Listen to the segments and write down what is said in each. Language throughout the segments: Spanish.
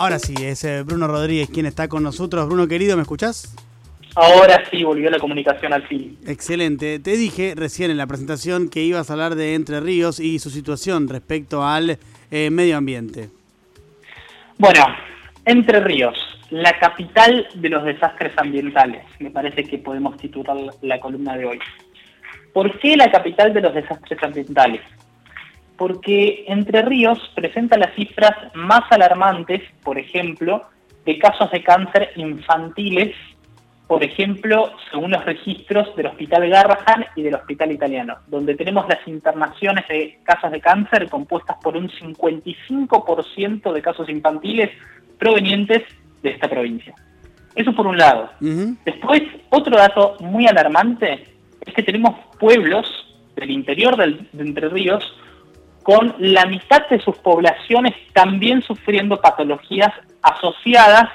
Ahora sí, es eh, Bruno Rodríguez quien está con nosotros. Bruno querido, ¿me escuchás? Ahora sí volvió la comunicación al fin. Excelente. Te dije recién en la presentación que ibas a hablar de Entre Ríos y su situación respecto al eh, medio ambiente. Bueno, Entre Ríos, la capital de los desastres ambientales, me parece que podemos titular la columna de hoy. ¿Por qué la capital de los desastres ambientales? Porque Entre Ríos presenta las cifras más alarmantes, por ejemplo, de casos de cáncer infantiles, por ejemplo, según los registros del Hospital Garrahan y del Hospital Italiano, donde tenemos las internaciones de casos de cáncer compuestas por un 55% de casos infantiles provenientes de esta provincia. Eso por un lado. Después, otro dato muy alarmante es que tenemos pueblos del interior de Entre Ríos con la mitad de sus poblaciones también sufriendo patologías asociadas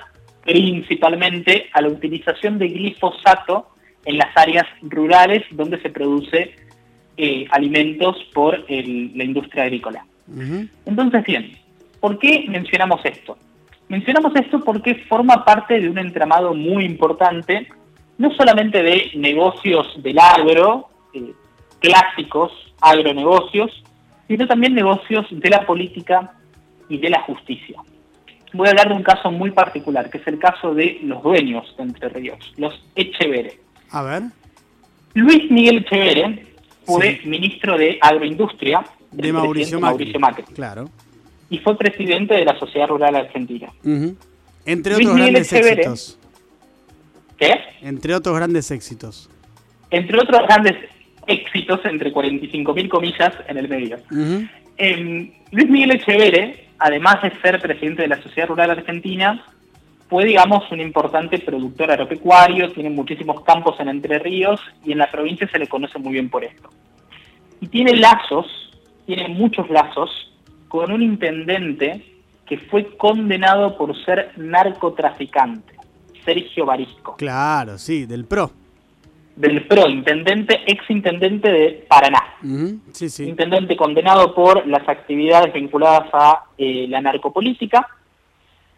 principalmente a la utilización de glifosato en las áreas rurales donde se produce eh, alimentos por la industria agrícola. Entonces, bien, ¿por qué mencionamos esto? Mencionamos esto porque forma parte de un entramado muy importante, no solamente de negocios del agro, eh, clásicos agronegocios, sino también negocios de la política y de la justicia. Voy a hablar de un caso muy particular, que es el caso de los dueños de Entre Ríos, los Echevere. A ver. Luis Miguel Echevere fue ministro de Agroindustria de Mauricio Macri. Claro. Y fue presidente de la Sociedad Rural Argentina. Entre otros grandes éxitos. ¿Qué? Entre otros grandes éxitos. Entre otros grandes éxitos, entre 45.000 comillas, en el medio. Em, Luis Miguel Echevere, además de ser presidente de la Sociedad Rural Argentina, fue, digamos, un importante productor agropecuario, tiene muchísimos campos en Entre Ríos y en la provincia se le conoce muy bien por esto. Y tiene lazos, tiene muchos lazos, con un intendente que fue condenado por ser narcotraficante, Sergio Barisco. Claro, sí, del PRO del PRO, intendente, ex intendente de Paraná. Intendente condenado por las actividades vinculadas a eh, la narcopolítica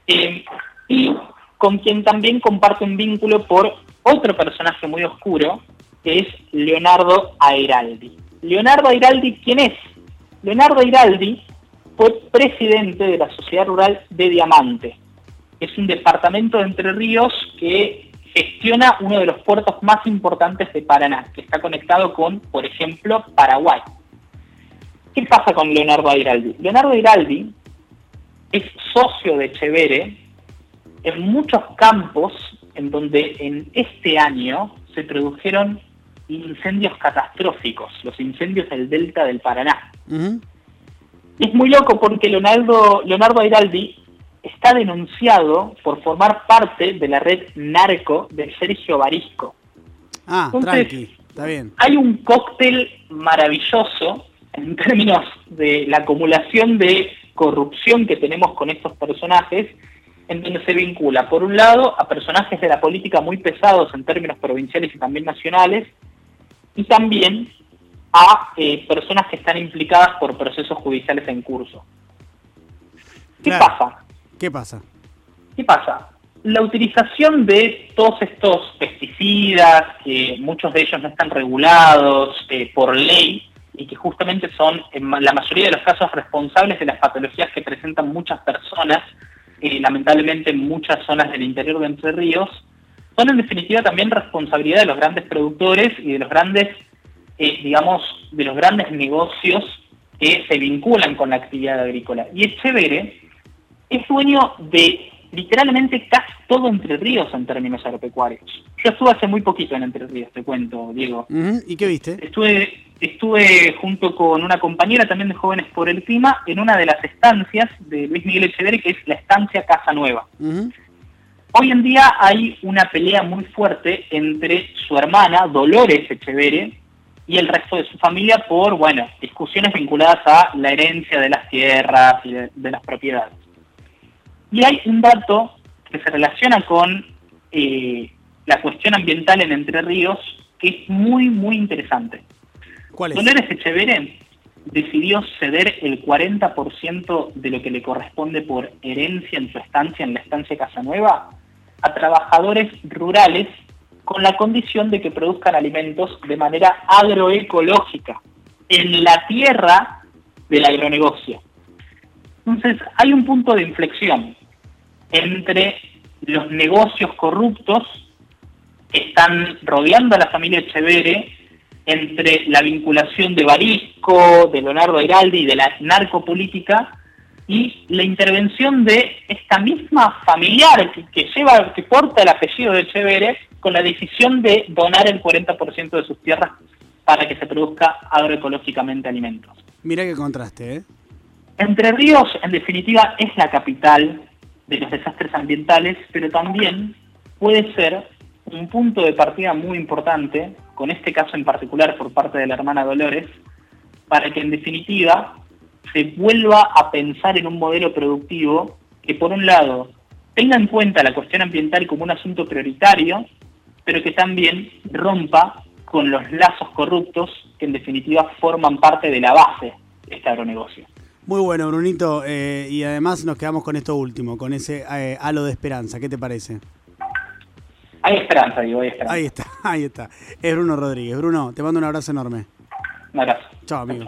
eh, y con quien también comparte un vínculo por otro personaje muy oscuro, que es Leonardo Airaldi. Leonardo Airaldi, ¿quién es? Leonardo Airaldi fue presidente de la Sociedad Rural de Diamante. Es un departamento de Entre Ríos que gestiona uno de los puertos más importantes de Paraná, que está conectado con, por ejemplo, Paraguay. ¿Qué pasa con Leonardo Airaldi? Leonardo Airaldi es socio de Chevere en muchos campos en donde en este año se produjeron incendios catastróficos, los incendios del delta del Paraná. Es muy loco porque Leonardo, Leonardo Airaldi está denunciado por formar parte de la red narco de Sergio Barisco. Ah, tranqui, está bien. Hay un cóctel maravilloso en términos de la acumulación de corrupción que tenemos con estos personajes, en donde se vincula, por un lado, a personajes de la política muy pesados en términos provinciales y también nacionales, y también a eh, personas que están implicadas por procesos judiciales en curso. ¿Qué pasa? ¿Qué pasa? ¿Qué pasa? La utilización de todos estos pesticidas, que muchos de ellos no están regulados eh, por ley y que justamente son en la mayoría de los casos responsables de las patologías que presentan muchas personas, eh, lamentablemente en muchas zonas del interior de Entre Ríos, son en definitiva también responsabilidad de los grandes productores y de los grandes, eh, digamos, de los grandes negocios que se vinculan con la actividad agrícola. Y es chévere es dueño de literalmente casi todo Entre Ríos en términos agropecuarios. Yo estuve hace muy poquito en Entre Ríos, te cuento, Diego. ¿Y qué viste? Estuve, estuve junto con una compañera también de Jóvenes por el Clima en una de las estancias de Luis Miguel Echeverri, que es la estancia Casa Nueva. Hoy en día hay una pelea muy fuerte entre su hermana, Dolores Echeverri, y el resto de su familia por, bueno, discusiones vinculadas a la herencia de las tierras y de las propiedades. Y hay un dato que se relaciona con eh, la cuestión ambiental en Entre Ríos que es muy, muy interesante. ¿Cuál es? Dolores Echeveré decidió ceder el 40% de lo que le corresponde por herencia en su estancia en la estancia Casanueva a trabajadores rurales con la condición de que produzcan alimentos de manera agroecológica en la tierra del agronegocio. Entonces, hay un punto de inflexión entre los negocios corruptos que están rodeando a la familia Echeverre, entre la vinculación de Barisco, de Leonardo Airaldi y de la narcopolítica y la intervención de esta misma familiar que, lleva, que porta el apellido de Echeverre con la decisión de donar el 40% de sus tierras para que se produzca agroecológicamente alimentos. Mira qué contraste, ¿eh? Entre Ríos, en definitiva, es la capital de los desastres ambientales, pero también puede ser un punto de partida muy importante, con este caso en particular por parte de la hermana Dolores, para que en definitiva se vuelva a pensar en un modelo productivo que por un lado tenga en cuenta la cuestión ambiental como un asunto prioritario, pero que también rompa con los lazos corruptos que en definitiva forman parte de la base de este agronegocio. Muy bueno, Brunito. Eh, y además nos quedamos con esto último, con ese eh, halo de esperanza. ¿Qué te parece? Hay esperanza, digo, hay esperanza. Ahí está, ahí está. Es Bruno Rodríguez. Bruno, te mando un abrazo enorme. Un abrazo. Chao, amigo.